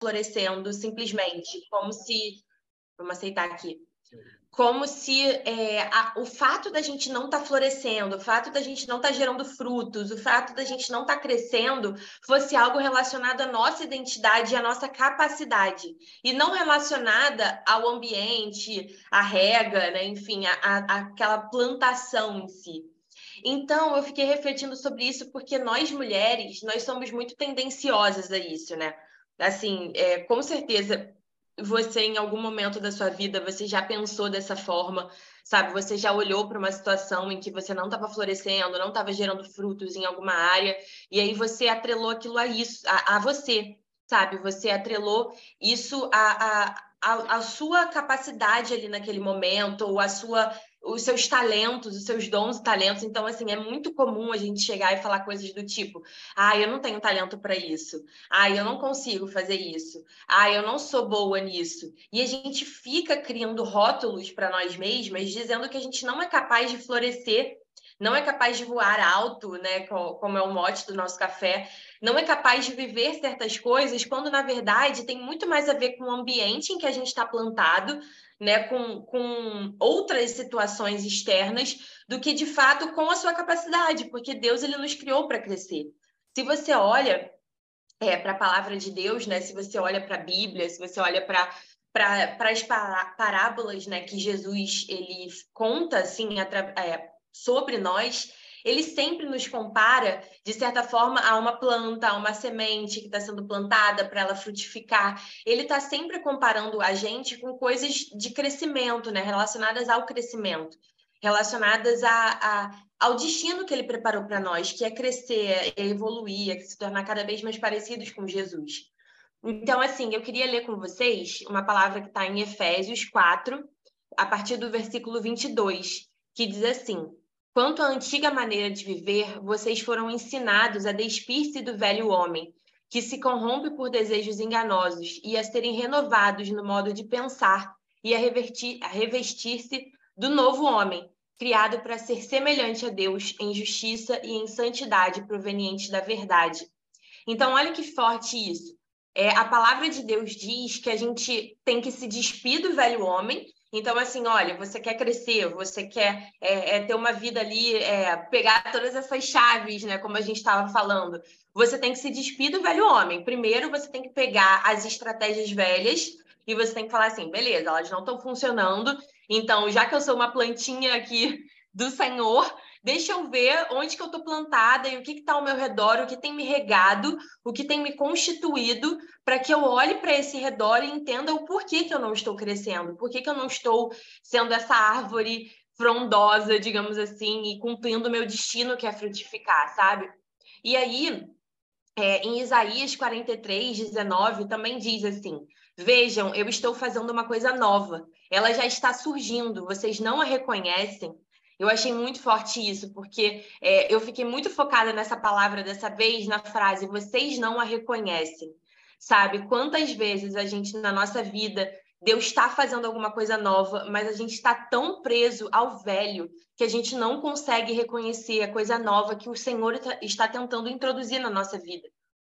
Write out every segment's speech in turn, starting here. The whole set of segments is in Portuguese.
florescendo simplesmente, como se. Vamos aceitar aqui como se é, a, o fato da gente não estar tá florescendo, o fato da gente não estar tá gerando frutos, o fato da gente não estar tá crescendo fosse algo relacionado à nossa identidade e à nossa capacidade, e não relacionada ao ambiente, à rega, né? enfim, a, a, aquela plantação em si. Então, eu fiquei refletindo sobre isso porque nós mulheres, nós somos muito tendenciosas a isso, né? Assim, é, com certeza, você em algum momento da sua vida você já pensou dessa forma, sabe? Você já olhou para uma situação em que você não estava florescendo, não estava gerando frutos em alguma área, e aí você atrelou aquilo a isso, a, a você, sabe? Você atrelou isso a, a, a, a sua capacidade ali naquele momento, ou a sua os seus talentos, os seus dons e talentos. Então, assim, é muito comum a gente chegar e falar coisas do tipo: ah, eu não tenho talento para isso. Ah, eu não consigo fazer isso. Ah, eu não sou boa nisso. E a gente fica criando rótulos para nós mesmas, dizendo que a gente não é capaz de florescer. Não é capaz de voar alto, né? Como é o mote do nosso café, não é capaz de viver certas coisas, quando na verdade tem muito mais a ver com o ambiente em que a gente está plantado né, com, com outras situações externas do que de fato com a sua capacidade, porque Deus ele nos criou para crescer. Se você olha é, para a palavra de Deus, né, se você olha para a Bíblia, se você olha para para as parábolas né, que Jesus ele conta assim, é, sobre nós, ele sempre nos compara, de certa forma, a uma planta, a uma semente que está sendo plantada para ela frutificar. Ele está sempre comparando a gente com coisas de crescimento, né? relacionadas ao crescimento, relacionadas a, a ao destino que ele preparou para nós, que é crescer, é evoluir, é se tornar cada vez mais parecidos com Jesus. Então, assim, eu queria ler com vocês uma palavra que está em Efésios 4, a partir do versículo 22, que diz assim: Quanto à antiga maneira de viver, vocês foram ensinados a despir-se do velho homem, que se corrompe por desejos enganosos, e a serem renovados no modo de pensar e a, a revestir-se do novo homem, criado para ser semelhante a Deus em justiça e em santidade proveniente da verdade. Então, olha que forte isso. É, a palavra de Deus diz que a gente tem que se despir do velho homem então, assim, olha, você quer crescer, você quer é, é, ter uma vida ali, é, pegar todas essas chaves, né? Como a gente estava falando. Você tem que se despir do velho homem. Primeiro, você tem que pegar as estratégias velhas e você tem que falar assim, beleza, elas não estão funcionando. Então, já que eu sou uma plantinha aqui do Senhor, Deixa eu ver onde que eu estou plantada e o que está ao meu redor, o que tem me regado, o que tem me constituído, para que eu olhe para esse redor e entenda o porquê que eu não estou crescendo, por que eu não estou sendo essa árvore frondosa, digamos assim, e cumprindo o meu destino, que é frutificar, sabe? E aí, é, em Isaías 43, 19, também diz assim: Vejam, eu estou fazendo uma coisa nova, ela já está surgindo, vocês não a reconhecem. Eu achei muito forte isso, porque é, eu fiquei muito focada nessa palavra dessa vez, na frase, vocês não a reconhecem. Sabe? Quantas vezes a gente, na nossa vida, Deus está fazendo alguma coisa nova, mas a gente está tão preso ao velho que a gente não consegue reconhecer a coisa nova que o Senhor tá, está tentando introduzir na nossa vida,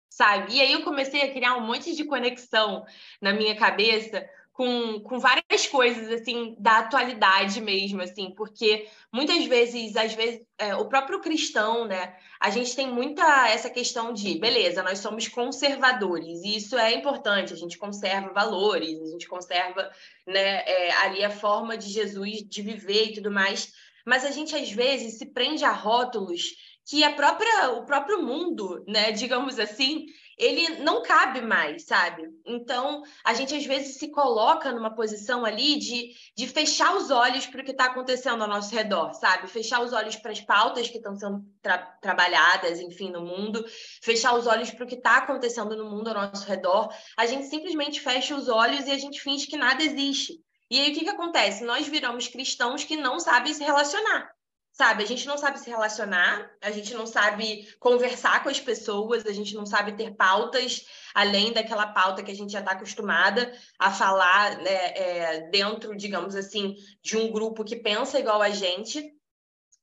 sabe? E aí eu comecei a criar um monte de conexão na minha cabeça com, com várias coisas assim da atualidade mesmo, assim, porque muitas vezes, às vezes, é, o próprio cristão, né? A gente tem muita essa questão de, beleza, nós somos conservadores, e isso é importante, a gente conserva valores, a gente conserva né, é, ali a forma de Jesus de viver e tudo mais, mas a gente às vezes se prende a rótulos que a própria, o próprio mundo, né, digamos assim, ele não cabe mais, sabe? Então, a gente às vezes se coloca numa posição ali de, de fechar os olhos para o que está acontecendo ao nosso redor, sabe? Fechar os olhos para as pautas que estão sendo tra trabalhadas, enfim, no mundo, fechar os olhos para o que está acontecendo no mundo ao nosso redor. A gente simplesmente fecha os olhos e a gente finge que nada existe. E aí o que, que acontece? Nós viramos cristãos que não sabem se relacionar sabe? A gente não sabe se relacionar, a gente não sabe conversar com as pessoas, a gente não sabe ter pautas além daquela pauta que a gente já está acostumada a falar né, é, dentro, digamos assim, de um grupo que pensa igual a gente.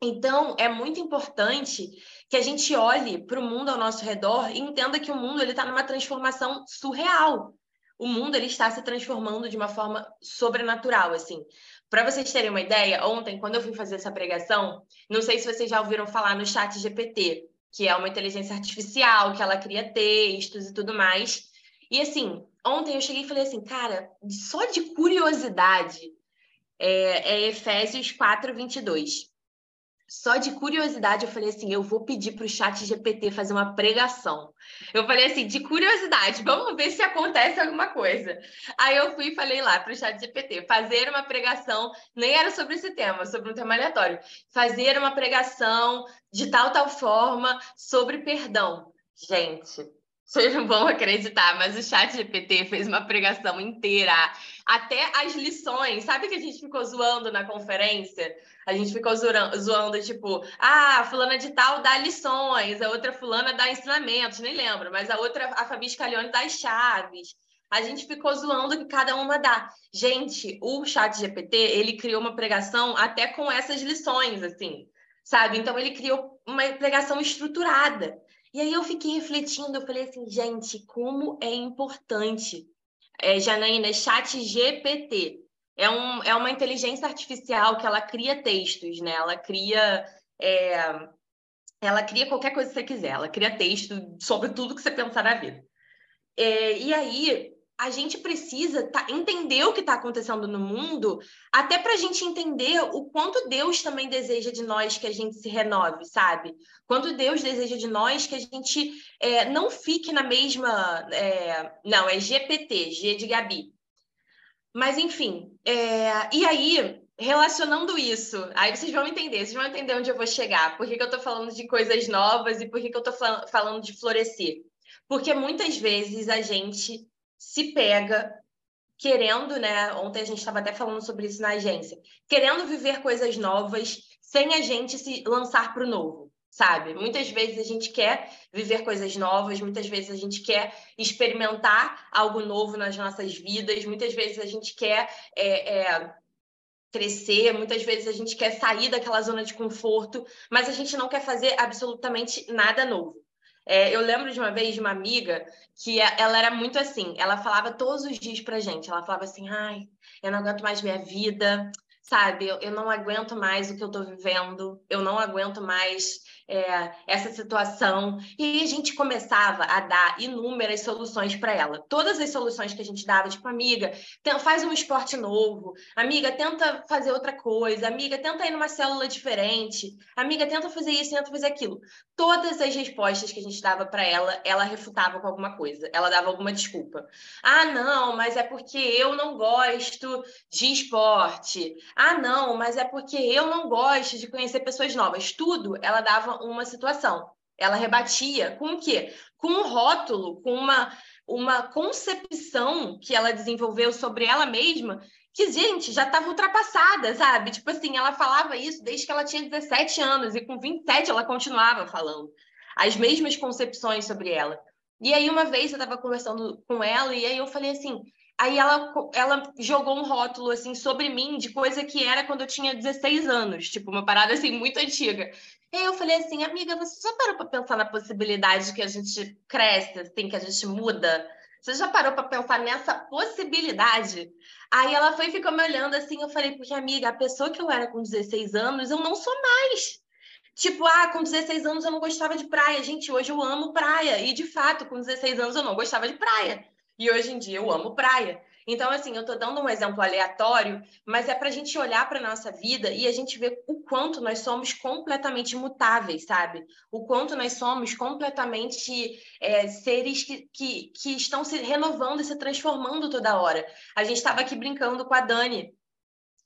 Então, é muito importante que a gente olhe para o mundo ao nosso redor e entenda que o mundo está numa transformação surreal. o mundo ele está se transformando de uma forma sobrenatural, assim. Para vocês terem uma ideia, ontem, quando eu fui fazer essa pregação, não sei se vocês já ouviram falar no chat GPT, que é uma inteligência artificial, que ela cria textos e tudo mais. E assim, ontem eu cheguei e falei assim, cara, só de curiosidade, é, é Efésios 4, 22. Só de curiosidade, eu falei assim: eu vou pedir para o chat GPT fazer uma pregação. Eu falei assim, de curiosidade, vamos ver se acontece alguma coisa. Aí eu fui e falei lá para o chat GPT, fazer uma pregação, nem era sobre esse tema, sobre um tema aleatório. Fazer uma pregação de tal, tal forma sobre perdão. Gente, vocês não vão acreditar, mas o chat GPT fez uma pregação inteira. Até as lições, sabe que a gente ficou zoando na conferência? A gente ficou zoando, tipo, ah, fulana de tal dá lições, a outra fulana dá ensinamentos, nem lembro, mas a outra, a Fabi Scalione dá as chaves. A gente ficou zoando que cada uma dá. Gente, o chat GPT, ele criou uma pregação até com essas lições, assim, sabe? Então, ele criou uma pregação estruturada. E aí eu fiquei refletindo, eu falei assim, gente, como é importante. É, Janaína, chat GPT. É, um, é uma inteligência artificial que ela cria textos, né? Ela cria. É, ela cria qualquer coisa que você quiser, ela cria texto sobre tudo que você pensar na vida. É, e aí, a gente precisa tá, entender o que está acontecendo no mundo, até para a gente entender o quanto Deus também deseja de nós que a gente se renove, sabe? Quanto Deus deseja de nós que a gente é, não fique na mesma. É, não, é GPT, G de Gabi. Mas, enfim, é, e aí, relacionando isso, aí vocês vão entender, vocês vão entender onde eu vou chegar, por que, que eu estou falando de coisas novas e por que, que eu estou falando de florescer. Porque muitas vezes a gente se pega querendo, né? Ontem a gente estava até falando sobre isso na agência, querendo viver coisas novas sem a gente se lançar para o novo, sabe? Muitas vezes a gente quer viver coisas novas, muitas vezes a gente quer experimentar algo novo nas nossas vidas, muitas vezes a gente quer é, é, crescer, muitas vezes a gente quer sair daquela zona de conforto, mas a gente não quer fazer absolutamente nada novo. É, eu lembro de uma vez de uma amiga que ela era muito assim, ela falava todos os dias pra gente, ela falava assim, ai, eu não aguento mais minha vida, sabe? Eu, eu não aguento mais o que eu tô vivendo, eu não aguento mais é, essa situação. E a gente começava a dar inúmeras soluções para ela. Todas as soluções que a gente dava, tipo, amiga, faz um esporte novo, amiga, tenta fazer outra coisa, amiga, tenta ir numa célula diferente, amiga, tenta fazer isso, tenta fazer aquilo. Todas as respostas que a gente dava para ela, ela refutava com alguma coisa, ela dava alguma desculpa. Ah, não, mas é porque eu não gosto de esporte. Ah, não, mas é porque eu não gosto de conhecer pessoas novas. Tudo ela dava uma situação. Ela rebatia com o quê? Com um rótulo, com uma, uma concepção que ela desenvolveu sobre ela mesma, que, gente, já estava ultrapassada, sabe? Tipo assim, ela falava isso desde que ela tinha 17 anos, e com 27 ela continuava falando as mesmas concepções sobre ela. E aí, uma vez eu estava conversando com ela, e aí eu falei assim: Aí ela, ela jogou um rótulo assim sobre mim de coisa que era quando eu tinha 16 anos, tipo, uma parada assim muito antiga. E aí eu falei assim, amiga, você já parou para pensar na possibilidade de que a gente cresce, assim, que a gente muda? Você já parou para pensar nessa possibilidade? Aí ela foi e ficou me olhando assim, eu falei, porque amiga, a pessoa que eu era com 16 anos, eu não sou mais. Tipo, ah, com 16 anos eu não gostava de praia. Gente, hoje eu amo praia. E de fato, com 16 anos eu não gostava de praia. E hoje em dia eu amo praia. Então, assim, eu estou dando um exemplo aleatório, mas é para a gente olhar para a nossa vida e a gente ver o quanto nós somos completamente mutáveis, sabe? O quanto nós somos completamente é, seres que, que, que estão se renovando e se transformando toda hora. A gente estava aqui brincando com a Dani,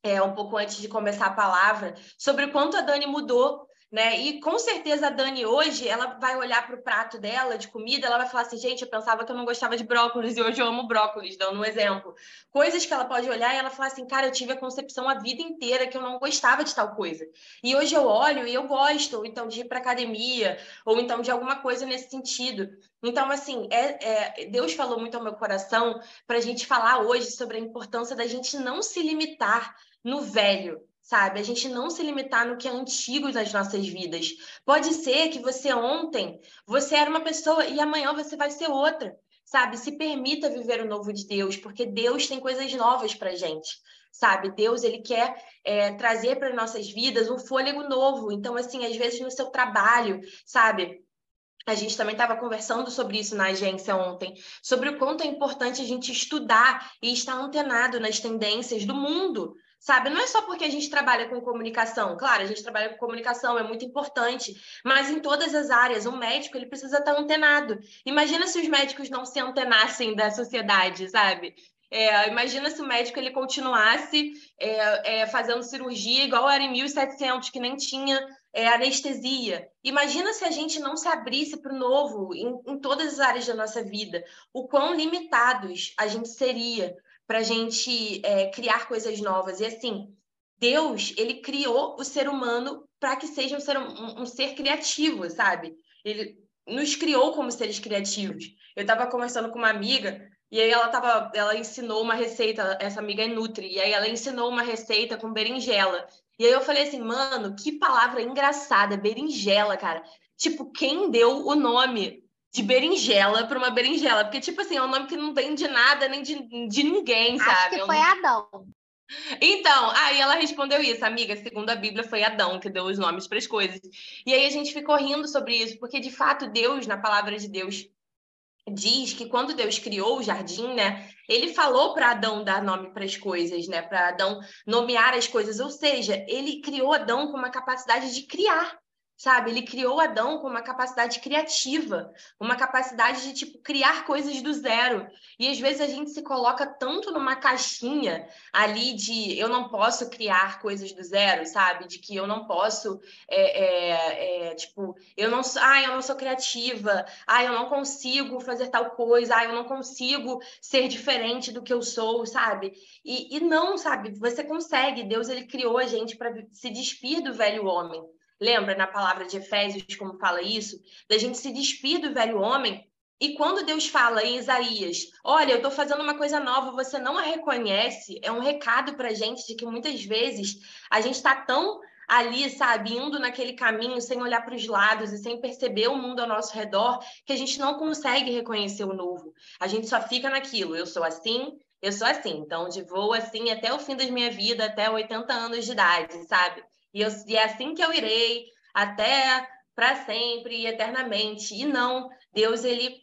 é, um pouco antes de começar a palavra, sobre o quanto a Dani mudou né? E com certeza a Dani hoje, ela vai olhar para o prato dela de comida, ela vai falar assim, gente, eu pensava que eu não gostava de brócolis e hoje eu amo brócolis, dando um exemplo. Coisas que ela pode olhar e ela falar assim, cara, eu tive a concepção a vida inteira que eu não gostava de tal coisa. E hoje eu olho e eu gosto, ou então de ir para academia, ou então de alguma coisa nesse sentido. Então, assim, é, é Deus falou muito ao meu coração para a gente falar hoje sobre a importância da gente não se limitar no velho, sabe? A gente não se limitar no que é antigo das nossas vidas. Pode ser que você ontem, você era uma pessoa e amanhã você vai ser outra. sabe? Se permita viver o novo de Deus, porque Deus tem coisas novas para gente, sabe? Deus ele quer é, trazer para nossas vidas um fôlego novo. Então, assim, às vezes no seu trabalho, sabe? A gente também estava conversando sobre isso na agência ontem, sobre o quanto é importante a gente estudar e estar antenado nas tendências do mundo, sabe? Não é só porque a gente trabalha com comunicação. Claro, a gente trabalha com comunicação, é muito importante, mas em todas as áreas, um médico ele precisa estar antenado. Imagina se os médicos não se antenassem da sociedade, sabe? É, imagina se o médico ele continuasse é, é, fazendo cirurgia igual era em 1700, que nem tinha é, anestesia. Imagina se a gente não se abrisse para o novo em, em todas as áreas da nossa vida. O quão limitados a gente seria para a gente é, criar coisas novas. E assim, Deus, ele criou o ser humano para que seja um ser, um, um ser criativo, sabe? Ele nos criou como seres criativos. Eu estava conversando com uma amiga e aí ela tava, ela ensinou uma receita, essa amiga é Nutri, e aí ela ensinou uma receita com berinjela. E aí eu falei assim, mano, que palavra engraçada, berinjela, cara. Tipo, quem deu o nome de berinjela para uma berinjela, porque, tipo assim, é um nome que não tem de nada nem de, de ninguém, Acho sabe? que foi. Adão. Então, aí ela respondeu isso, amiga, segundo a Bíblia foi Adão que deu os nomes para as coisas. E aí a gente ficou rindo sobre isso, porque de fato Deus, na palavra de Deus, diz que quando Deus criou o jardim, né, ele falou para Adão dar nome para as coisas, né, para Adão nomear as coisas, ou seja, ele criou Adão com uma capacidade de criar sabe? Ele criou Adão com uma capacidade criativa, uma capacidade de tipo criar coisas do zero. E às vezes a gente se coloca tanto numa caixinha ali de eu não posso criar coisas do zero, sabe? De que eu não posso, é, é, é, tipo, eu não, ah, eu não sou criativa, ah, eu não consigo fazer tal coisa, ah, eu não consigo ser diferente do que eu sou, sabe? E, e não, sabe? Você consegue. Deus ele criou a gente para se despir do velho homem Lembra na palavra de Efésios como fala isso? Da gente se despir do velho homem. E quando Deus fala em Isaías, olha, eu estou fazendo uma coisa nova, você não a reconhece, é um recado para a gente de que muitas vezes a gente está tão ali, sabe, indo naquele caminho sem olhar para os lados e sem perceber o mundo ao nosso redor, que a gente não consegue reconhecer o novo. A gente só fica naquilo, eu sou assim, eu sou assim, então de voo assim até o fim da minha vida, até 80 anos de idade, sabe? E, eu, e é assim que eu irei até para sempre e eternamente. E não, Deus ele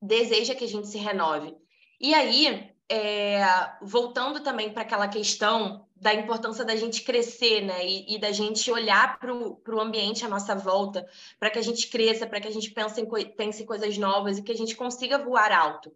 deseja que a gente se renove. E aí, é, voltando também para aquela questão da importância da gente crescer, né? E, e da gente olhar para o ambiente à nossa volta, para que a gente cresça, para que a gente pense em, pense em coisas novas e que a gente consiga voar alto.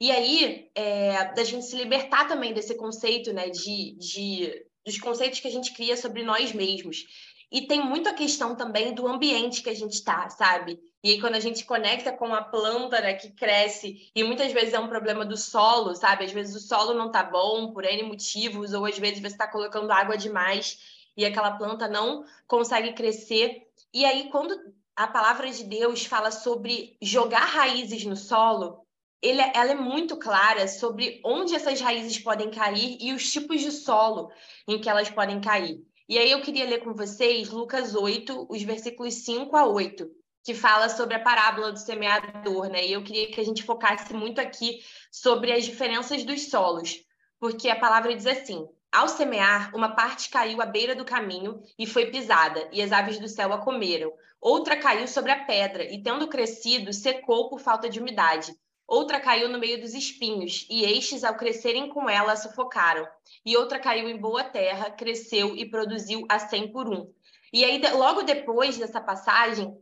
E aí, é, da gente se libertar também desse conceito, né, de, de dos conceitos que a gente cria sobre nós mesmos. E tem muito a questão também do ambiente que a gente está, sabe? E aí, quando a gente conecta com a planta né, que cresce, e muitas vezes é um problema do solo, sabe? Às vezes o solo não tá bom por N motivos, ou às vezes você está colocando água demais e aquela planta não consegue crescer. E aí, quando a palavra de Deus fala sobre jogar raízes no solo, ele, ela é muito clara sobre onde essas raízes podem cair e os tipos de solo em que elas podem cair. E aí eu queria ler com vocês Lucas 8, os versículos 5 a 8, que fala sobre a parábola do semeador, né? E eu queria que a gente focasse muito aqui sobre as diferenças dos solos, porque a palavra diz assim: ao semear, uma parte caiu à beira do caminho e foi pisada, e as aves do céu a comeram. Outra caiu sobre a pedra e, tendo crescido, secou por falta de umidade. Outra caiu no meio dos espinhos, e estes, ao crescerem com ela, sufocaram. E outra caiu em boa terra, cresceu e produziu a cem por um. E aí, logo depois dessa passagem,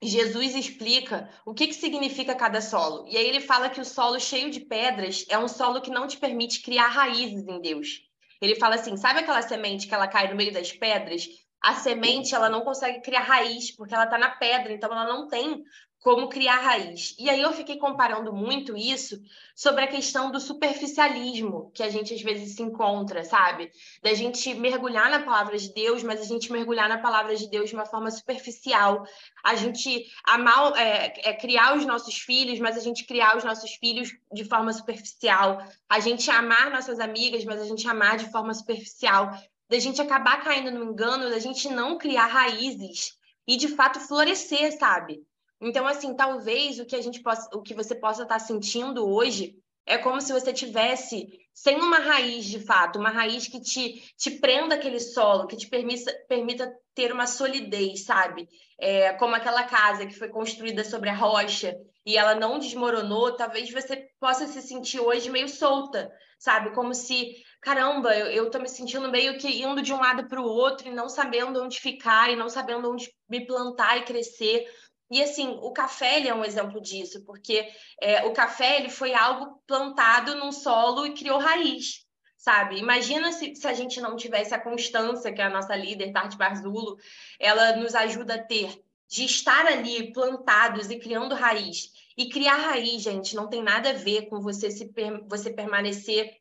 Jesus explica o que, que significa cada solo. E aí ele fala que o solo cheio de pedras é um solo que não te permite criar raízes em Deus. Ele fala assim, sabe aquela semente que ela cai no meio das pedras? A semente ela não consegue criar raiz porque ela está na pedra, então ela não tem como criar raiz. E aí eu fiquei comparando muito isso sobre a questão do superficialismo que a gente às vezes se encontra, sabe? Da gente mergulhar na palavra de Deus, mas a gente mergulhar na palavra de Deus de uma forma superficial. A gente amar, é, é, criar os nossos filhos, mas a gente criar os nossos filhos de forma superficial. A gente amar nossas amigas, mas a gente amar de forma superficial. Da gente acabar caindo no engano, da gente não criar raízes e de fato florescer, sabe? Então, assim, talvez o que a gente possa, o que você possa estar sentindo hoje é como se você tivesse sem uma raiz de fato, uma raiz que te, te prenda aquele solo, que te permita, permita ter uma solidez, sabe? É, como aquela casa que foi construída sobre a rocha e ela não desmoronou, talvez você possa se sentir hoje meio solta, sabe? Como se, caramba, eu, eu tô me sentindo meio que indo de um lado para o outro e não sabendo onde ficar e não sabendo onde me plantar e crescer. E assim, o café ele é um exemplo disso, porque é, o café ele foi algo plantado num solo e criou raiz, sabe? Imagina se, se a gente não tivesse a constância que a nossa líder, Tati Barzulo, ela nos ajuda a ter, de estar ali plantados e criando raiz. E criar raiz, gente, não tem nada a ver com você, se, você permanecer.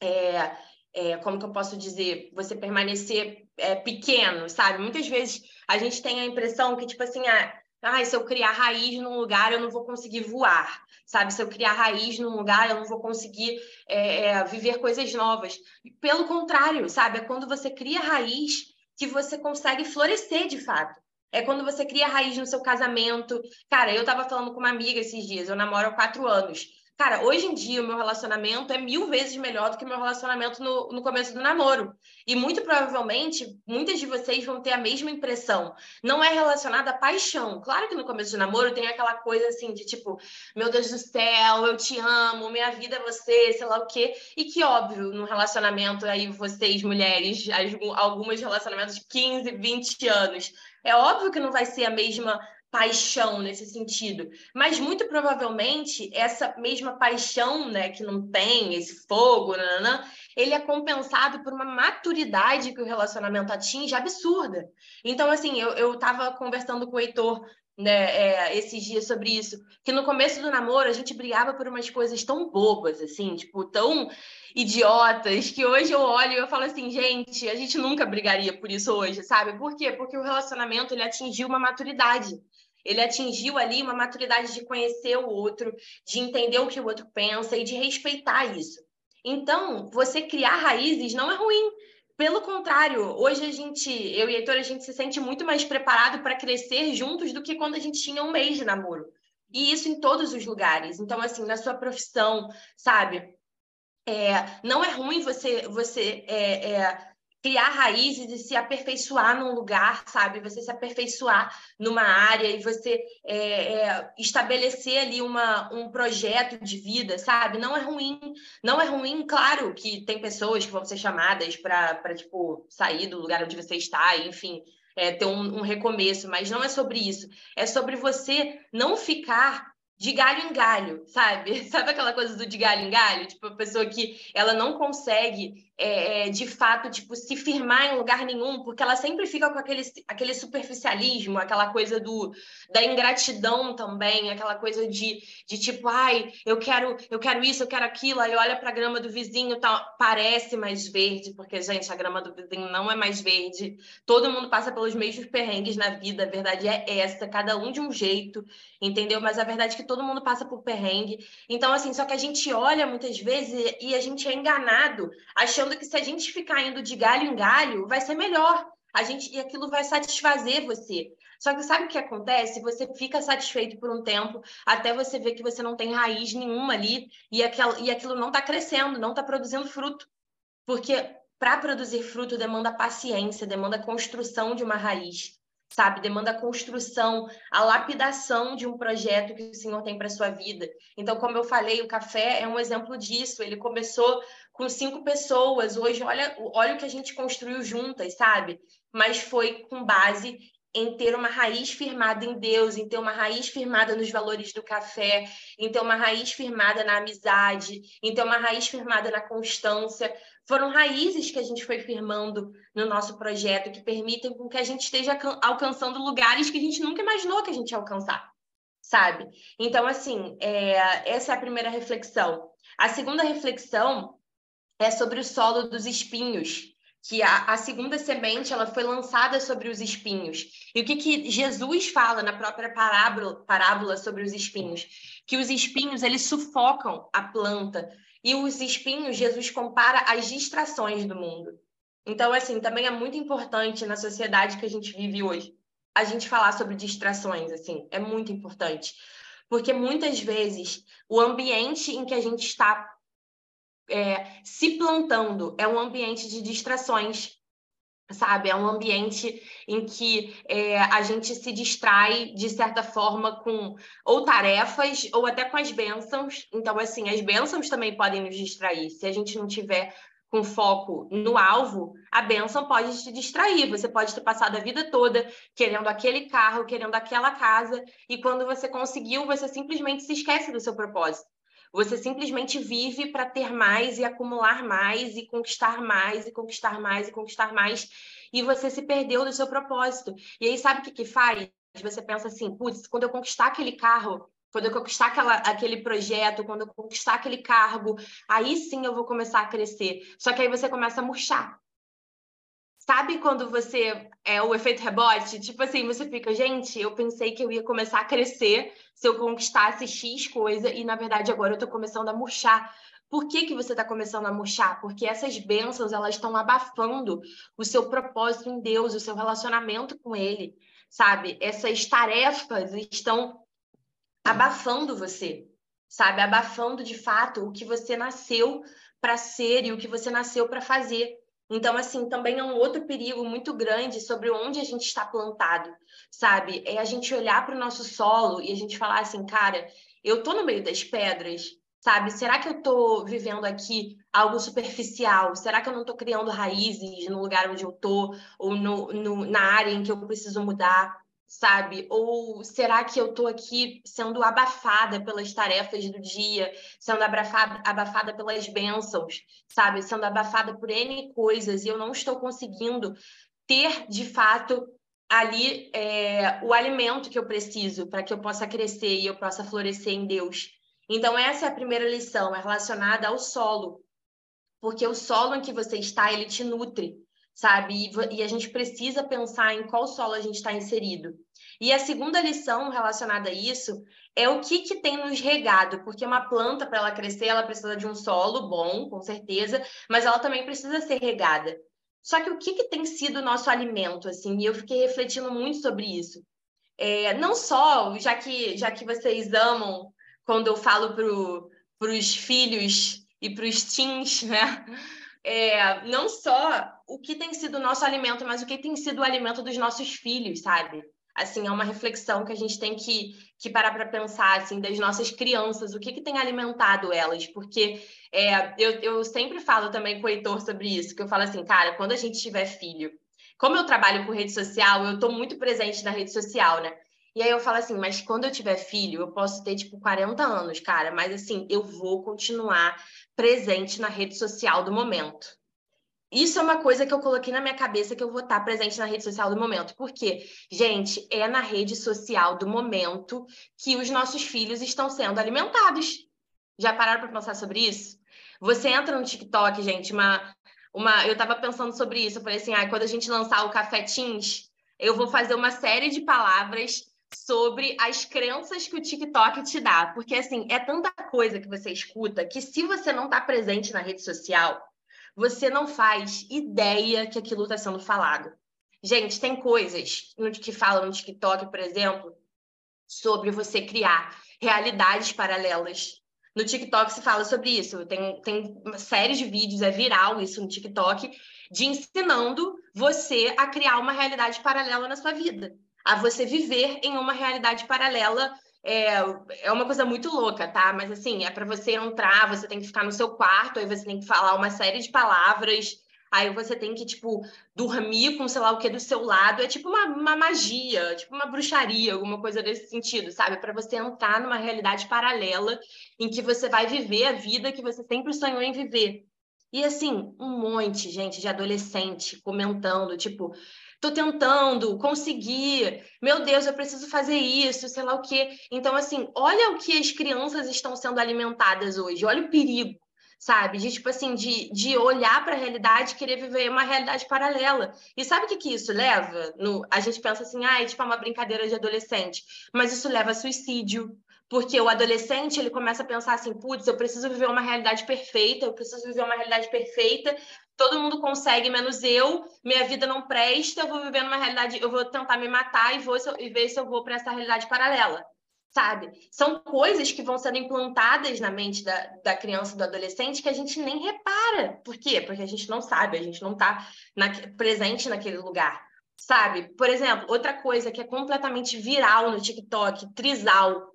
É, é, como que eu posso dizer? Você permanecer é, pequeno, sabe? Muitas vezes a gente tem a impressão que, tipo assim, ah, ah, se eu criar raiz num lugar, eu não vou conseguir voar, sabe? Se eu criar raiz num lugar, eu não vou conseguir é, é, viver coisas novas. Pelo contrário, sabe? É quando você cria raiz que você consegue florescer de fato. É quando você cria raiz no seu casamento. Cara, eu tava falando com uma amiga esses dias, eu namoro há quatro anos. Cara, hoje em dia o meu relacionamento é mil vezes melhor do que o meu relacionamento no, no começo do namoro. E muito provavelmente, muitas de vocês vão ter a mesma impressão. Não é relacionada à paixão. Claro que no começo do namoro tem aquela coisa assim de tipo, meu Deus do céu, eu te amo, minha vida é você, sei lá o quê. E que, óbvio, no relacionamento aí, vocês, mulheres, algumas relacionamentos de 15, 20 anos, é óbvio que não vai ser a mesma paixão nesse sentido, mas muito provavelmente essa mesma paixão, né, que não tem esse fogo, nananã, ele é compensado por uma maturidade que o relacionamento atinge absurda. Então, assim, eu, eu tava conversando com o Heitor né, é, esses dias sobre isso, que no começo do namoro a gente brigava por umas coisas tão bobas, assim, tipo, tão idiotas, que hoje eu olho e eu falo assim, gente, a gente nunca brigaria por isso hoje, sabe? Por quê? Porque o relacionamento ele atingiu uma maturidade. Ele atingiu ali uma maturidade de conhecer o outro, de entender o que o outro pensa e de respeitar isso. Então, você criar raízes não é ruim. Pelo contrário, hoje a gente, eu e Heitor, a gente se sente muito mais preparado para crescer juntos do que quando a gente tinha um mês de namoro. E isso em todos os lugares. Então, assim, na sua profissão, sabe? É, não é ruim você, você é, é, criar raízes e se aperfeiçoar num lugar, sabe? Você se aperfeiçoar numa área e você é, é, estabelecer ali uma, um projeto de vida, sabe? Não é ruim. Não é ruim, claro que tem pessoas que vão ser chamadas para, tipo, sair do lugar onde você está, enfim, é, ter um, um recomeço, mas não é sobre isso. É sobre você não ficar de galho em galho, sabe? Sabe aquela coisa do de galho em galho? Tipo, a pessoa que ela não consegue é, de fato, tipo, se firmar em lugar nenhum, porque ela sempre fica com aquele, aquele superficialismo, aquela coisa do, da ingratidão também, aquela coisa de, de tipo, ai, eu quero, eu quero isso, eu quero aquilo, aí olha para a grama do vizinho, tá, parece mais verde, porque, gente, a grama do vizinho não é mais verde. Todo mundo passa pelos mesmos perrengues na vida, a verdade é essa, cada um de um jeito, entendeu? Mas a verdade é que todo mundo passa por perrengue. Então, assim, só que a gente olha muitas vezes e a gente é enganado, achando achando que se a gente ficar indo de galho em galho, vai ser melhor. A gente, e aquilo vai satisfazer você. Só que sabe o que acontece? Você fica satisfeito por um tempo, até você ver que você não tem raiz nenhuma ali e aquilo, e aquilo não está crescendo, não está produzindo fruto. Porque para produzir fruto demanda paciência, demanda construção de uma raiz sabe? Demanda a construção, a lapidação de um projeto que o Senhor tem para sua vida. Então, como eu falei, o café é um exemplo disso. Ele começou com cinco pessoas. Hoje, olha, olha o que a gente construiu juntas, sabe? Mas foi com base em ter uma raiz firmada em Deus, em ter uma raiz firmada nos valores do café, em ter uma raiz firmada na amizade, em ter uma raiz firmada na constância. Foram raízes que a gente foi firmando no nosso projeto que permitem com que a gente esteja alcançando lugares que a gente nunca imaginou que a gente ia alcançar, sabe? Então, assim, é, essa é a primeira reflexão. A segunda reflexão é sobre o solo dos espinhos que a, a, segunda semente ela foi lançada sobre os espinhos. E o que, que Jesus fala na própria parábola, parábola sobre os espinhos? Que os espinhos eles sufocam a planta. E os espinhos, Jesus compara às distrações do mundo. Então, assim, também é muito importante na sociedade que a gente vive hoje. a gente falar sobre distrações, assim, é muito importante. Porque muitas vezes o ambiente em que a gente está é, se plantando é um ambiente de distrações, sabe? É um ambiente em que é, a gente se distrai, de certa forma, com ou tarefas ou até com as bênçãos. Então, assim, as bênçãos também podem nos distrair. Se a gente não tiver com foco no alvo, a benção pode te distrair. Você pode ter passado a vida toda querendo aquele carro, querendo aquela casa, e quando você conseguiu, você simplesmente se esquece do seu propósito. Você simplesmente vive para ter mais e acumular mais e conquistar mais e conquistar mais e conquistar mais, e você se perdeu do seu propósito. E aí sabe o que que faz? Você pensa assim, putz, quando eu conquistar aquele carro, quando eu conquistar aquela, aquele projeto, quando eu conquistar aquele cargo, aí sim eu vou começar a crescer. Só que aí você começa a murchar. Sabe quando você é o efeito rebote? Tipo assim, você fica, gente, eu pensei que eu ia começar a crescer se eu conquistasse X coisa e na verdade agora eu tô começando a murchar. Por que, que você está começando a murchar? Porque essas bênçãos elas estão abafando o seu propósito em Deus, o seu relacionamento com Ele, sabe? Essas tarefas estão abafando você, sabe? Abafando de fato o que você nasceu para ser e o que você nasceu para fazer. Então, assim, também é um outro perigo muito grande sobre onde a gente está plantado, sabe? É a gente olhar para o nosso solo e a gente falar assim, cara, eu tô no meio das pedras, sabe? Será que eu estou vivendo aqui algo superficial? Será que eu não estou criando raízes no lugar onde eu estou ou no, no, na área em que eu preciso mudar? Sabe? Ou será que eu estou aqui sendo abafada pelas tarefas do dia, sendo abafada, abafada pelas bênçãos, sabe? Sendo abafada por N coisas e eu não estou conseguindo ter, de fato, ali é, o alimento que eu preciso para que eu possa crescer e eu possa florescer em Deus. Então, essa é a primeira lição, é relacionada ao solo. Porque o solo em que você está, ele te nutre sabe? E, a gente precisa pensar em qual solo a gente está inserido. E a segunda lição relacionada a isso é o que, que tem nos regado, porque uma planta, para ela crescer, ela precisa de um solo bom, com certeza, mas ela também precisa ser regada. Só que o que, que tem sido o nosso alimento, assim? E eu fiquei refletindo muito sobre isso. É, não só, já que, já que vocês amam quando eu falo para os filhos e para os teens, né? É, não só o que tem sido o nosso alimento, mas o que tem sido o alimento dos nossos filhos, sabe? Assim, é uma reflexão que a gente tem que, que parar para pensar, assim, das nossas crianças, o que, que tem alimentado elas, porque é, eu, eu sempre falo também com o Heitor sobre isso, que eu falo assim, cara, quando a gente tiver filho, como eu trabalho com rede social, eu estou muito presente na rede social, né? E aí eu falo assim, mas quando eu tiver filho, eu posso ter, tipo, 40 anos, cara, mas assim, eu vou continuar presente na rede social do momento. Isso é uma coisa que eu coloquei na minha cabeça que eu vou estar presente na rede social do momento. Porque, gente, é na rede social do momento que os nossos filhos estão sendo alimentados. Já pararam para pensar sobre isso? Você entra no TikTok, gente, uma, uma, eu estava pensando sobre isso. Eu falei assim, ah, quando a gente lançar o Café Teens, eu vou fazer uma série de palavras sobre as crenças que o TikTok te dá. Porque, assim, é tanta coisa que você escuta que se você não está presente na rede social, você não faz ideia que aquilo está sendo falado. Gente, tem coisas que falam no TikTok, por exemplo, sobre você criar realidades paralelas. No TikTok se fala sobre isso. Tem, tem uma série de vídeos, é viral isso no TikTok, de ensinando você a criar uma realidade paralela na sua vida. A você viver em uma realidade paralela é, é uma coisa muito louca, tá? Mas assim, é para você entrar, você tem que ficar no seu quarto, aí você tem que falar uma série de palavras, aí você tem que, tipo, dormir com sei lá o que do seu lado. É tipo uma, uma magia, tipo uma bruxaria, alguma coisa desse sentido, sabe? Para você entrar numa realidade paralela em que você vai viver a vida que você sempre sonhou em viver. E assim, um monte, gente, de adolescente comentando, tipo, tô tentando, conseguir, meu Deus, eu preciso fazer isso, sei lá o quê. Então, assim, olha o que as crianças estão sendo alimentadas hoje, olha o perigo, sabe? De, tipo assim, de, de olhar para a realidade e querer viver uma realidade paralela. E sabe o que, que isso leva? No, a gente pensa assim, ah, é tipo uma brincadeira de adolescente, mas isso leva a suicídio, porque o adolescente, ele começa a pensar assim, putz, eu preciso viver uma realidade perfeita, eu preciso viver uma realidade perfeita todo mundo consegue, menos eu, minha vida não presta, eu vou viver numa realidade, eu vou tentar me matar e, vou, e ver se eu vou para essa realidade paralela sabe? São coisas que vão sendo implantadas na mente da, da criança e do adolescente que a gente nem repara. Por quê? Porque a gente não sabe, a gente não está presente naquele lugar, sabe? Por exemplo, outra coisa que é completamente viral no TikTok, trisal.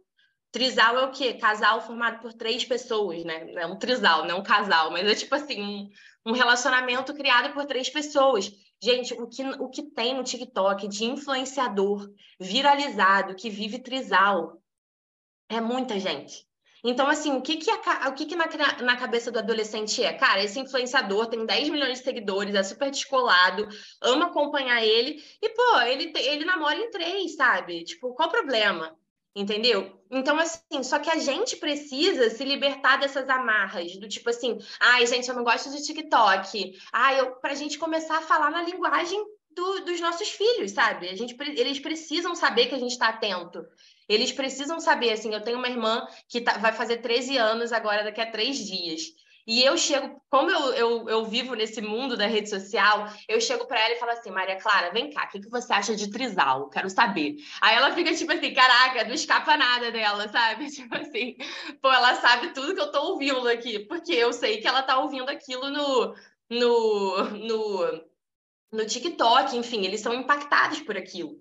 Trisal é o quê? Casal formado por três pessoas, né? É um trisal, não é um casal, mas é tipo assim, um, um relacionamento criado por três pessoas. Gente, o que, o que tem no TikTok de influenciador viralizado que vive trisal é muita gente. Então, assim, o que que, a, o que, que na, na cabeça do adolescente é? Cara, esse influenciador tem 10 milhões de seguidores, é super descolado, ama acompanhar ele, e, pô, ele, ele namora em três, sabe? Tipo, qual o problema? Entendeu? Então, assim, só que a gente precisa se libertar dessas amarras, do tipo assim, ai, gente, eu não gosto de TikTok. Ai, eu, pra gente começar a falar na linguagem do, dos nossos filhos, sabe? A gente, eles precisam saber que a gente está atento. Eles precisam saber, assim, eu tenho uma irmã que tá, vai fazer 13 anos agora, daqui a três dias. E eu chego, como eu, eu, eu vivo nesse mundo da rede social, eu chego para ela e falo assim, Maria Clara, vem cá, o que, que você acha de trisal? Quero saber. Aí ela fica tipo assim, caraca, não escapa nada dela, sabe? Tipo assim, pô, ela sabe tudo que eu tô ouvindo aqui, porque eu sei que ela tá ouvindo aquilo no, no, no, no TikTok, enfim, eles são impactados por aquilo.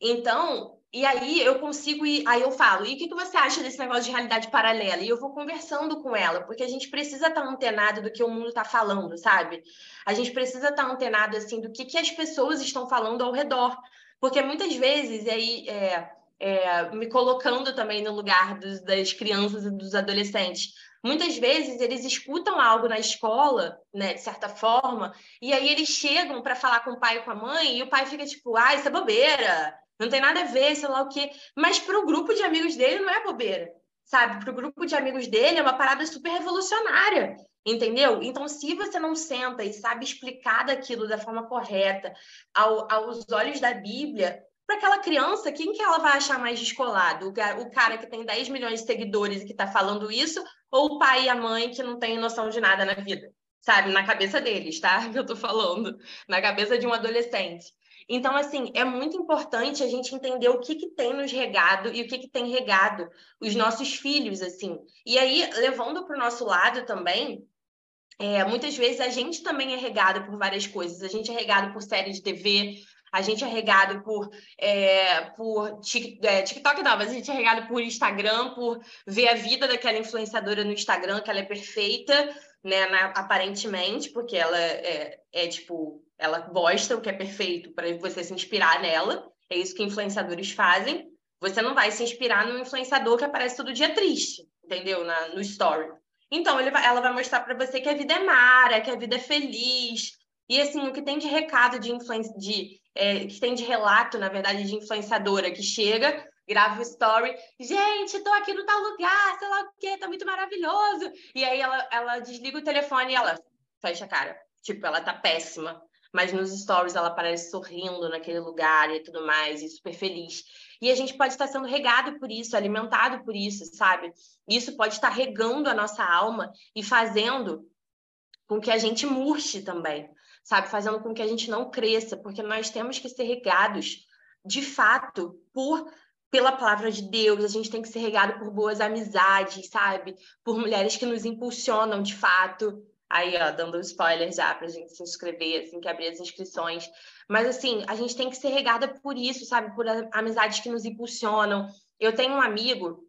Então, e aí eu consigo ir, aí eu falo, e o que, que você acha desse negócio de realidade paralela? E eu vou conversando com ela, porque a gente precisa estar antenado do que o mundo está falando, sabe? A gente precisa estar antenado, assim, do que, que as pessoas estão falando ao redor. Porque muitas vezes, e aí, é, é, me colocando também no lugar dos, das crianças e dos adolescentes, muitas vezes eles escutam algo na escola, né, de certa forma, e aí eles chegam para falar com o pai e com a mãe, e o pai fica tipo, ah, isso é bobeira, não tem nada a ver, sei lá o quê. Mas para o grupo de amigos dele não é bobeira, sabe? Para o grupo de amigos dele é uma parada super revolucionária, entendeu? Então, se você não senta e sabe explicar daquilo da forma correta, ao, aos olhos da Bíblia, para aquela criança, quem que ela vai achar mais descolado? O cara que tem 10 milhões de seguidores e que está falando isso, ou o pai e a mãe que não tem noção de nada na vida? Sabe, na cabeça deles, tá? Que eu tô falando, na cabeça de um adolescente. Então, assim, é muito importante a gente entender o que, que tem nos regado e o que, que tem regado os nossos filhos, assim. E aí, levando para o nosso lado também, é, muitas vezes a gente também é regado por várias coisas. A gente é regado por série de TV, a gente é regado por, é, por é, TikTok, não, mas a gente é regado por Instagram, por ver a vida daquela influenciadora no Instagram, que ela é perfeita, né, na, aparentemente, porque ela é, é tipo ela mostra o que é perfeito para você se inspirar nela. É isso que influenciadores fazem. Você não vai se inspirar num influenciador que aparece todo dia triste, entendeu? Na, no story. Então, vai, ela vai mostrar para você que a vida é mara, que a vida é feliz. E assim, o que tem de recado de influência, de é, que tem de relato, na verdade, de influenciadora que chega, grava o story, gente, tô aqui no tal lugar, sei lá o quê, tá muito maravilhoso. E aí ela, ela desliga o telefone e ela fecha a cara. Tipo, ela tá péssima mas nos stories ela aparece sorrindo naquele lugar e tudo mais, e super feliz. E a gente pode estar sendo regado por isso, alimentado por isso, sabe? Isso pode estar regando a nossa alma e fazendo com que a gente murche também, sabe? Fazendo com que a gente não cresça, porque nós temos que ser regados, de fato, por pela palavra de Deus, a gente tem que ser regado por boas amizades, sabe? Por mulheres que nos impulsionam de fato, Aí, ó, dando um spoiler já pra gente se inscrever, assim, que abrir as inscrições. Mas, assim, a gente tem que ser regada por isso, sabe? Por amizades que nos impulsionam. Eu tenho um amigo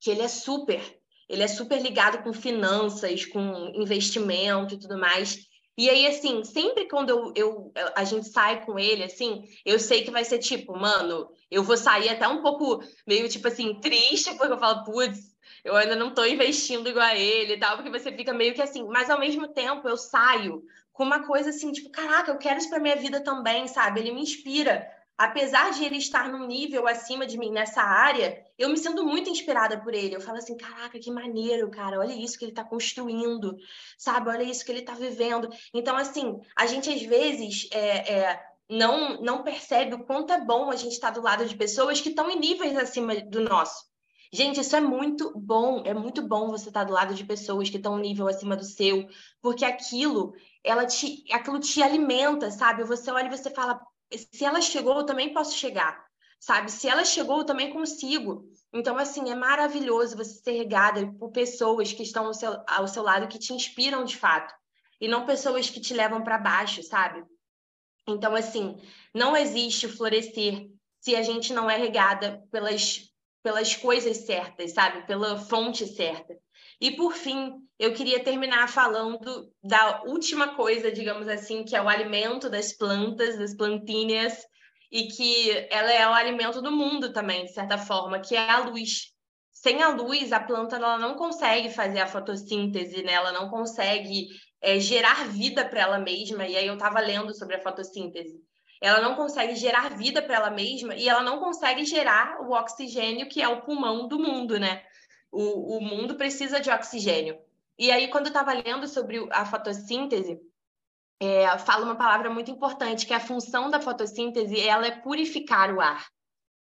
que ele é super, ele é super ligado com finanças, com investimento e tudo mais. E aí, assim, sempre quando eu, eu, a gente sai com ele, assim, eu sei que vai ser tipo, mano, eu vou sair até um pouco meio, tipo assim, triste, porque eu falo, putz, eu ainda não estou investindo igual a ele e tal, porque você fica meio que assim, mas ao mesmo tempo eu saio com uma coisa assim, tipo, caraca, eu quero isso para minha vida também, sabe? Ele me inspira. Apesar de ele estar num nível acima de mim nessa área, eu me sinto muito inspirada por ele. Eu falo assim, caraca, que maneiro, cara. Olha isso que ele está construindo, sabe? Olha isso que ele está vivendo. Então, assim, a gente às vezes é, é, não, não percebe o quanto é bom a gente estar tá do lado de pessoas que estão em níveis acima do nosso. Gente, isso é muito bom, é muito bom você estar do lado de pessoas que estão um nível acima do seu, porque aquilo, ela te, aquilo te alimenta, sabe? Você olha e você fala, se ela chegou, eu também posso chegar, sabe? Se ela chegou, eu também consigo. Então, assim, é maravilhoso você ser regada por pessoas que estão ao seu, ao seu lado, que te inspiram de fato, e não pessoas que te levam para baixo, sabe? Então, assim, não existe florescer se a gente não é regada pelas pelas coisas certas, sabe? Pela fonte certa. E por fim, eu queria terminar falando da última coisa, digamos assim, que é o alimento das plantas, das plantinhas, e que ela é o alimento do mundo também, de certa forma, que é a luz. Sem a luz, a planta ela não consegue fazer a fotossíntese, né? ela não consegue é, gerar vida para ela mesma. E aí eu estava lendo sobre a fotossíntese ela não consegue gerar vida para ela mesma e ela não consegue gerar o oxigênio que é o pulmão do mundo, né? O, o mundo precisa de oxigênio. E aí, quando eu estava lendo sobre a fotossíntese, é, fala uma palavra muito importante, que é a função da fotossíntese ela é purificar o ar.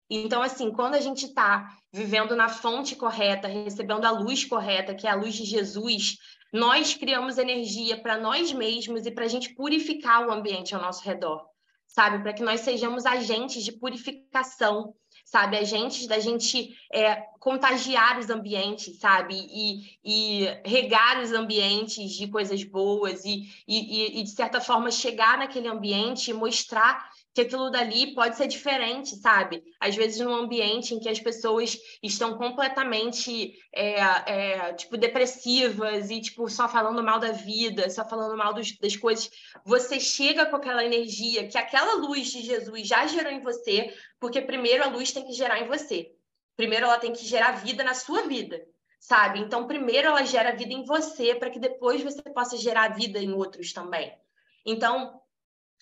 Então, assim, quando a gente está vivendo na fonte correta, recebendo a luz correta, que é a luz de Jesus, nós criamos energia para nós mesmos e para a gente purificar o ambiente ao nosso redor sabe? Para que nós sejamos agentes de purificação, sabe? Agentes da gente é, contagiar os ambientes, sabe? E, e, regar os ambientes de coisas boas e, e, e, de certa forma, chegar naquele ambiente e mostrar que aquilo dali pode ser diferente, sabe? Às vezes num ambiente em que as pessoas estão completamente, é, é, tipo, depressivas e, tipo, só falando mal da vida, só falando mal dos, das coisas, você chega com aquela energia que aquela luz de Jesus já gerou em você, porque primeiro a luz tem que gerar em você. Primeiro ela tem que gerar vida na sua vida, sabe? Então, primeiro ela gera vida em você, para que depois você possa gerar vida em outros também. Então,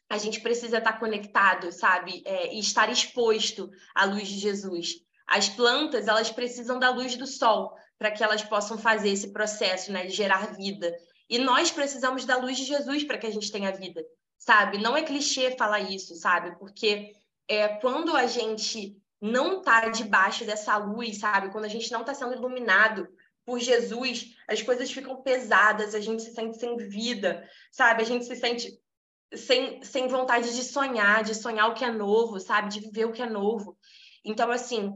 a gente precisa estar conectado, sabe? É, e estar exposto à luz de Jesus. As plantas, elas precisam da luz do sol para que elas possam fazer esse processo, né, de gerar vida. E nós precisamos da luz de Jesus para que a gente tenha vida, sabe? Não é clichê falar isso, sabe? Porque é, quando a gente não está debaixo dessa luz, sabe? Quando a gente não está sendo iluminado por Jesus, as coisas ficam pesadas, a gente se sente sem vida, sabe? A gente se sente sem, sem vontade de sonhar, de sonhar o que é novo, sabe? De viver o que é novo. Então, assim,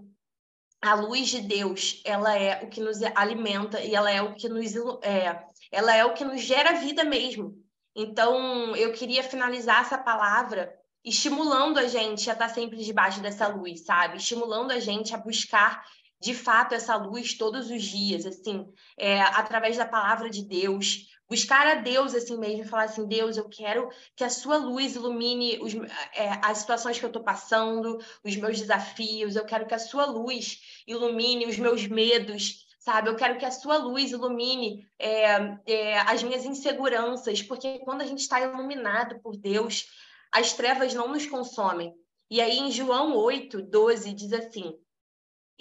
a luz de Deus, ela é o que nos alimenta e ela é o que nos é, ela é o que nos gera vida mesmo. Então, eu queria finalizar essa palavra estimulando a gente a estar sempre debaixo dessa luz, sabe? Estimulando a gente a buscar de fato essa luz todos os dias, assim, é, através da palavra de Deus, buscar a Deus assim mesmo, falar assim, Deus, eu quero que a sua luz ilumine os, é, as situações que eu estou passando, os meus desafios, eu quero que a sua luz ilumine os meus medos, sabe? Eu quero que a sua luz ilumine é, é, as minhas inseguranças, porque quando a gente está iluminado por Deus, as trevas não nos consomem. E aí em João 8, 12 diz assim,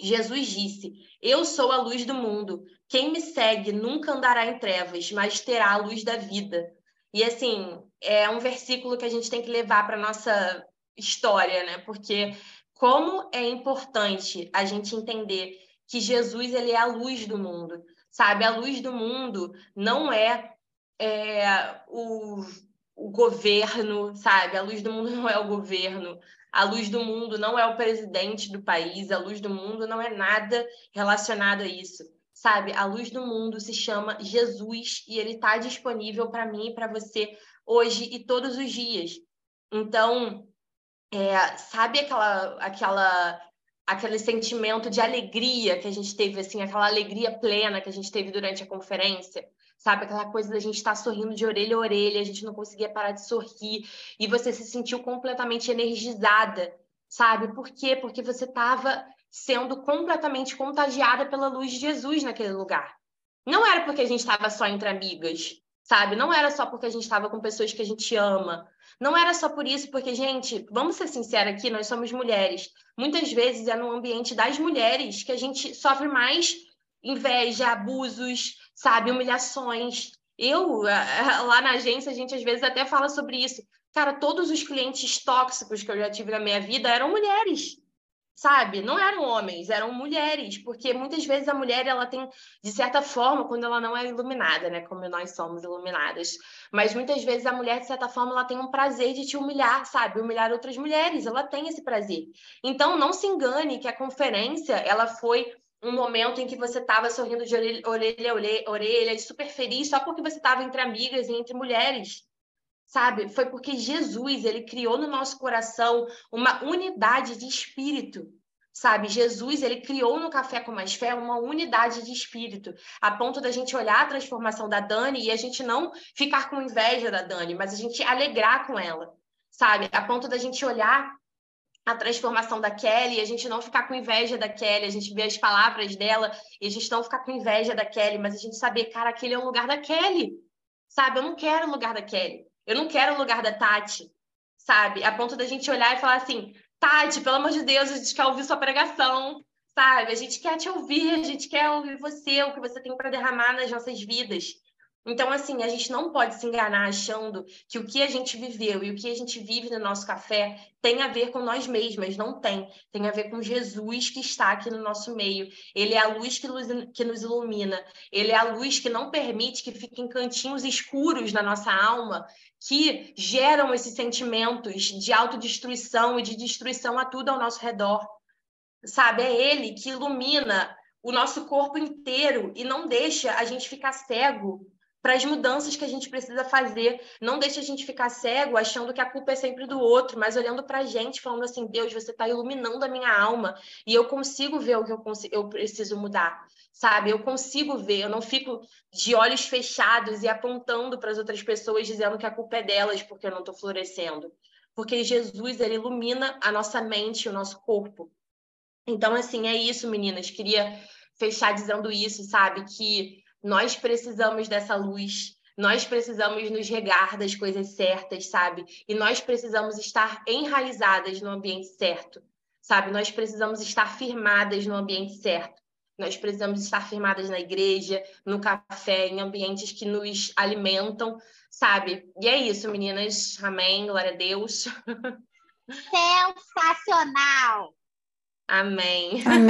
Jesus disse: Eu sou a luz do mundo. Quem me segue nunca andará em trevas, mas terá a luz da vida. E assim, é um versículo que a gente tem que levar para nossa história, né? Porque como é importante a gente entender que Jesus ele é a luz do mundo, sabe? A luz do mundo não é, é o, o governo, sabe? A luz do mundo não é o governo. A luz do mundo não é o presidente do país, a luz do mundo não é nada relacionado a isso. Sabe, a luz do mundo se chama Jesus e ele está disponível para mim e para você hoje e todos os dias. Então, é, sabe aquela, aquela, aquele sentimento de alegria que a gente teve, assim, aquela alegria plena que a gente teve durante a conferência? Sabe? Aquela coisa da gente estar tá sorrindo de orelha a orelha, a gente não conseguia parar de sorrir, e você se sentiu completamente energizada, sabe? Por quê? Porque você estava sendo completamente contagiada pela luz de Jesus naquele lugar. Não era porque a gente estava só entre amigas, sabe? Não era só porque a gente estava com pessoas que a gente ama. Não era só por isso, porque, gente, vamos ser sinceros aqui, nós somos mulheres. Muitas vezes é no ambiente das mulheres que a gente sofre mais inveja, abusos, sabe, humilhações. Eu, lá na agência, a gente às vezes até fala sobre isso. Cara, todos os clientes tóxicos que eu já tive na minha vida eram mulheres. sabe? Não eram homens, eram mulheres, porque muitas vezes a mulher ela tem, de certa forma, quando ela não é iluminada, né, como nós somos iluminadas, mas muitas vezes a mulher de certa forma ela tem um prazer de te humilhar, sabe? Humilhar outras mulheres, ela tem esse prazer. Então não se engane que a conferência ela foi um momento em que você estava sorrindo de orelha, orelha, orelha, orelha, super feliz, só porque você estava entre amigas e entre mulheres sabe? Foi porque Jesus, ele criou no nosso coração uma unidade de espírito, sabe? Jesus, ele criou no Café com Mais Fé uma unidade de espírito, a ponto da gente olhar a transformação da Dani e a gente não ficar com inveja da Dani, mas a gente alegrar com ela, sabe? A ponto da gente olhar a transformação da Kelly, a gente não ficar com inveja da Kelly, a gente ver as palavras dela e a gente não ficar com inveja da Kelly, mas a gente saber, cara, aquele é o lugar da Kelly, sabe? Eu não quero o lugar da Kelly. Eu não quero o lugar da Tati, sabe? A ponto da gente olhar e falar assim: Tati, pelo amor de Deus, a gente quer ouvir sua pregação, sabe? A gente quer te ouvir, a gente quer ouvir você, o que você tem para derramar nas nossas vidas. Então, assim, a gente não pode se enganar achando que o que a gente viveu e o que a gente vive no nosso café tem a ver com nós mesmas. Não tem. Tem a ver com Jesus que está aqui no nosso meio. Ele é a luz que nos, ilumina. Ele é a luz que não permite que fiquem cantinhos escuros na nossa alma que geram esses sentimentos de autodestruição e de destruição a tudo ao nosso redor. Sabe? É ele que ilumina o nosso corpo inteiro e não deixa a gente ficar cego para as mudanças que a gente precisa fazer. Não deixa a gente ficar cego achando que a culpa é sempre do outro, mas olhando para a gente, falando assim: Deus, você está iluminando a minha alma e eu consigo ver o que eu, eu preciso mudar, sabe? Eu consigo ver, eu não fico de olhos fechados e apontando para as outras pessoas dizendo que a culpa é delas porque eu não estou florescendo. Porque Jesus, ele ilumina a nossa mente, o nosso corpo. Então, assim, é isso, meninas. Queria fechar dizendo isso, sabe? Que nós precisamos dessa luz, nós precisamos nos regar das coisas certas, sabe? E nós precisamos estar enraizadas no ambiente certo, sabe? Nós precisamos estar firmadas no ambiente certo. Nós precisamos estar firmadas na igreja, no café, em ambientes que nos alimentam, sabe? E é isso, meninas. Amém. Glória a Deus. Sensacional! Amém. Amém.